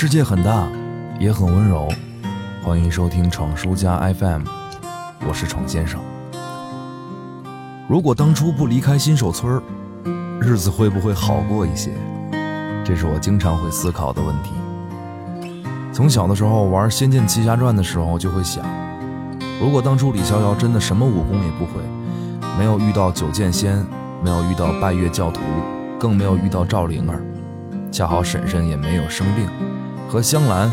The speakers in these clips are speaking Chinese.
世界很大，也很温柔。欢迎收听闯书家 FM，我是闯先生。如果当初不离开新手村，日子会不会好过一些？这是我经常会思考的问题。从小的时候玩《仙剑奇侠传》的时候，就会想，如果当初李逍遥真的什么武功也不会，没有遇到九剑仙，没有遇到拜月教徒，更没有遇到赵灵儿，恰好婶婶也没有生病，和香兰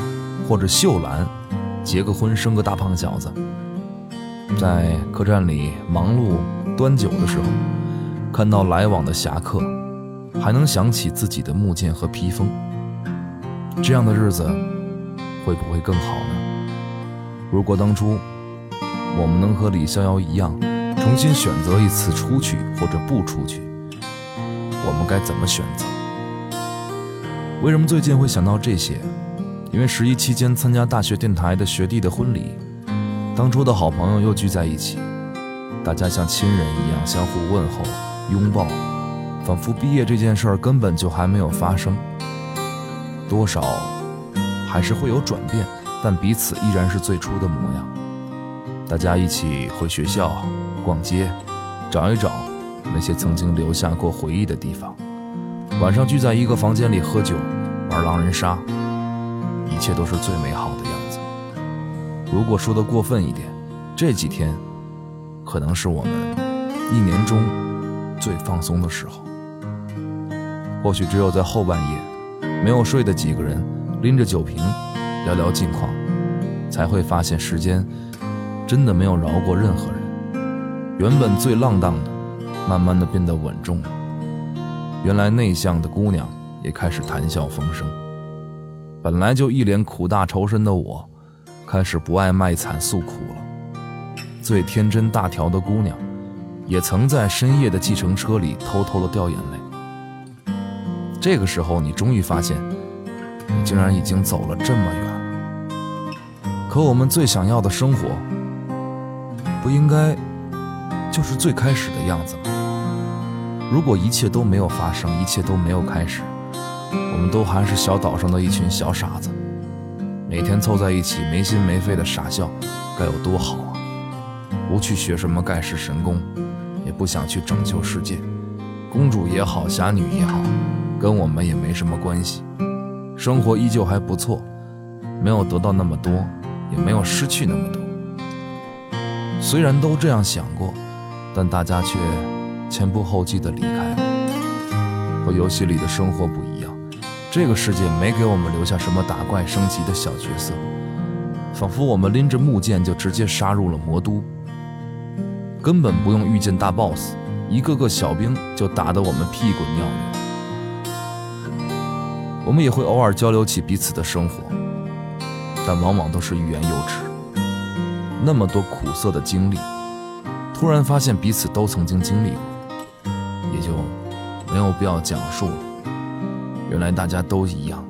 或者秀兰结个婚，生个大胖小子，在客栈里忙碌端酒的时候，看到来往的侠客，还能想起自己的木剑和披风，这样的日子会不会更好呢？如果当初我们能和李逍遥一样，重新选择一次出去或者不出去，我们该怎么选择？为什么最近会想到这些？因为十一期间参加大学电台的学弟的婚礼，当初的好朋友又聚在一起，大家像亲人一样相互问候、拥抱，仿佛毕业这件事儿根本就还没有发生。多少还是会有转变，但彼此依然是最初的模样。大家一起回学校、逛街，找一找那些曾经留下过回忆的地方。晚上聚在一个房间里喝酒、玩狼人杀。一切都是最美好的样子。如果说的过分一点，这几天可能是我们一年中最放松的时候。或许只有在后半夜，没有睡的几个人拎着酒瓶聊聊近况，才会发现时间真的没有饶过任何人。原本最浪荡的，慢慢的变得稳重了。原来内向的姑娘也开始谈笑风生。本来就一脸苦大仇深的我，开始不爱卖惨诉苦了。最天真大条的姑娘，也曾在深夜的计程车里偷偷的掉眼泪。这个时候，你终于发现，你竟然已经走了这么远。可我们最想要的生活，不应该就是最开始的样子吗？如果一切都没有发生，一切都没有开始。我们都还是小岛上的一群小傻子，每天凑在一起没心没肺的傻笑，该有多好啊！不去学什么盖世神功，也不想去拯救世界，公主也好，侠女也好，跟我们也没什么关系。生活依旧还不错，没有得到那么多，也没有失去那么多。虽然都这样想过，但大家却前仆后继地离开了，和游戏里的生活不。这个世界没给我们留下什么打怪升级的小角色，仿佛我们拎着木剑就直接杀入了魔都，根本不用遇见大 boss，一个个小兵就打得我们屁滚尿流。我们也会偶尔交流起彼此的生活，但往往都是欲言又止。那么多苦涩的经历，突然发现彼此都曾经经历过，也就没有必要讲述了。原来大家都一样，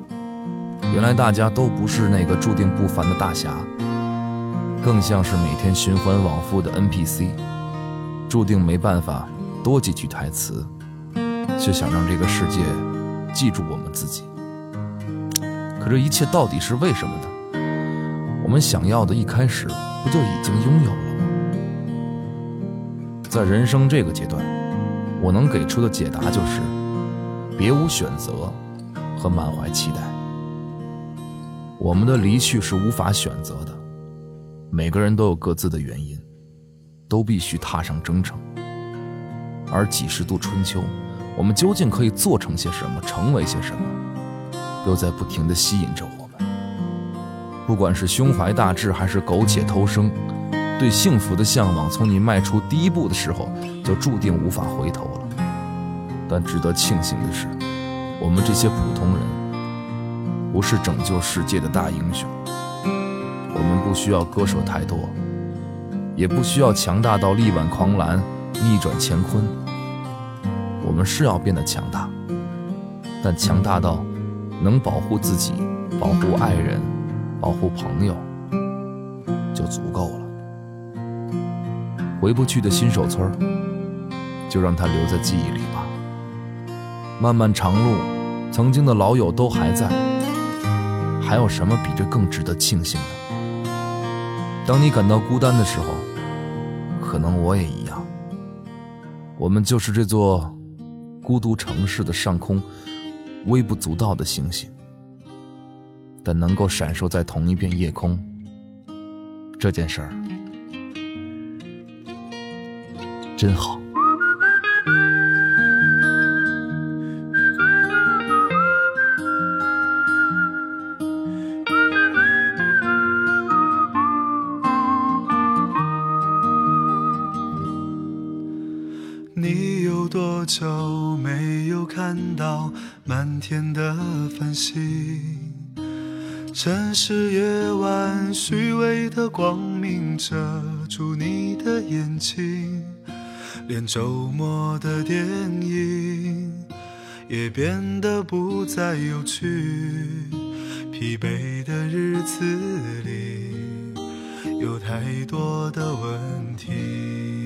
原来大家都不是那个注定不凡的大侠，更像是每天循环往复的 NPC，注定没办法多几句台词，却想让这个世界记住我们自己。可这一切到底是为什么呢？我们想要的，一开始不就已经拥有了吗？在人生这个阶段，我能给出的解答就是：别无选择。和满怀期待，我们的离去是无法选择的。每个人都有各自的原因，都必须踏上征程。而几十度春秋，我们究竟可以做成些什么，成为些什么，又在不停地吸引着我们。不管是胸怀大志，还是苟且偷生，对幸福的向往，从你迈出第一步的时候，就注定无法回头了。但值得庆幸的是。我们这些普通人，不是拯救世界的大英雄。我们不需要割舍太多，也不需要强大到力挽狂澜、逆转乾坤。我们是要变得强大，但强大到能保护自己、保护爱人、保护朋友，就足够了。回不去的新手村，就让它留在记忆里吧。漫漫长路，曾经的老友都还在，还有什么比这更值得庆幸的？当你感到孤单的时候，可能我也一样。我们就是这座孤独城市的上空微不足道的星星，但能够闪烁在同一片夜空，这件事儿真好。没有看到满天的繁星？城市夜晚虚伪的光明遮住你的眼睛，连周末的电影也变得不再有趣。疲惫的日子里有太多的问题。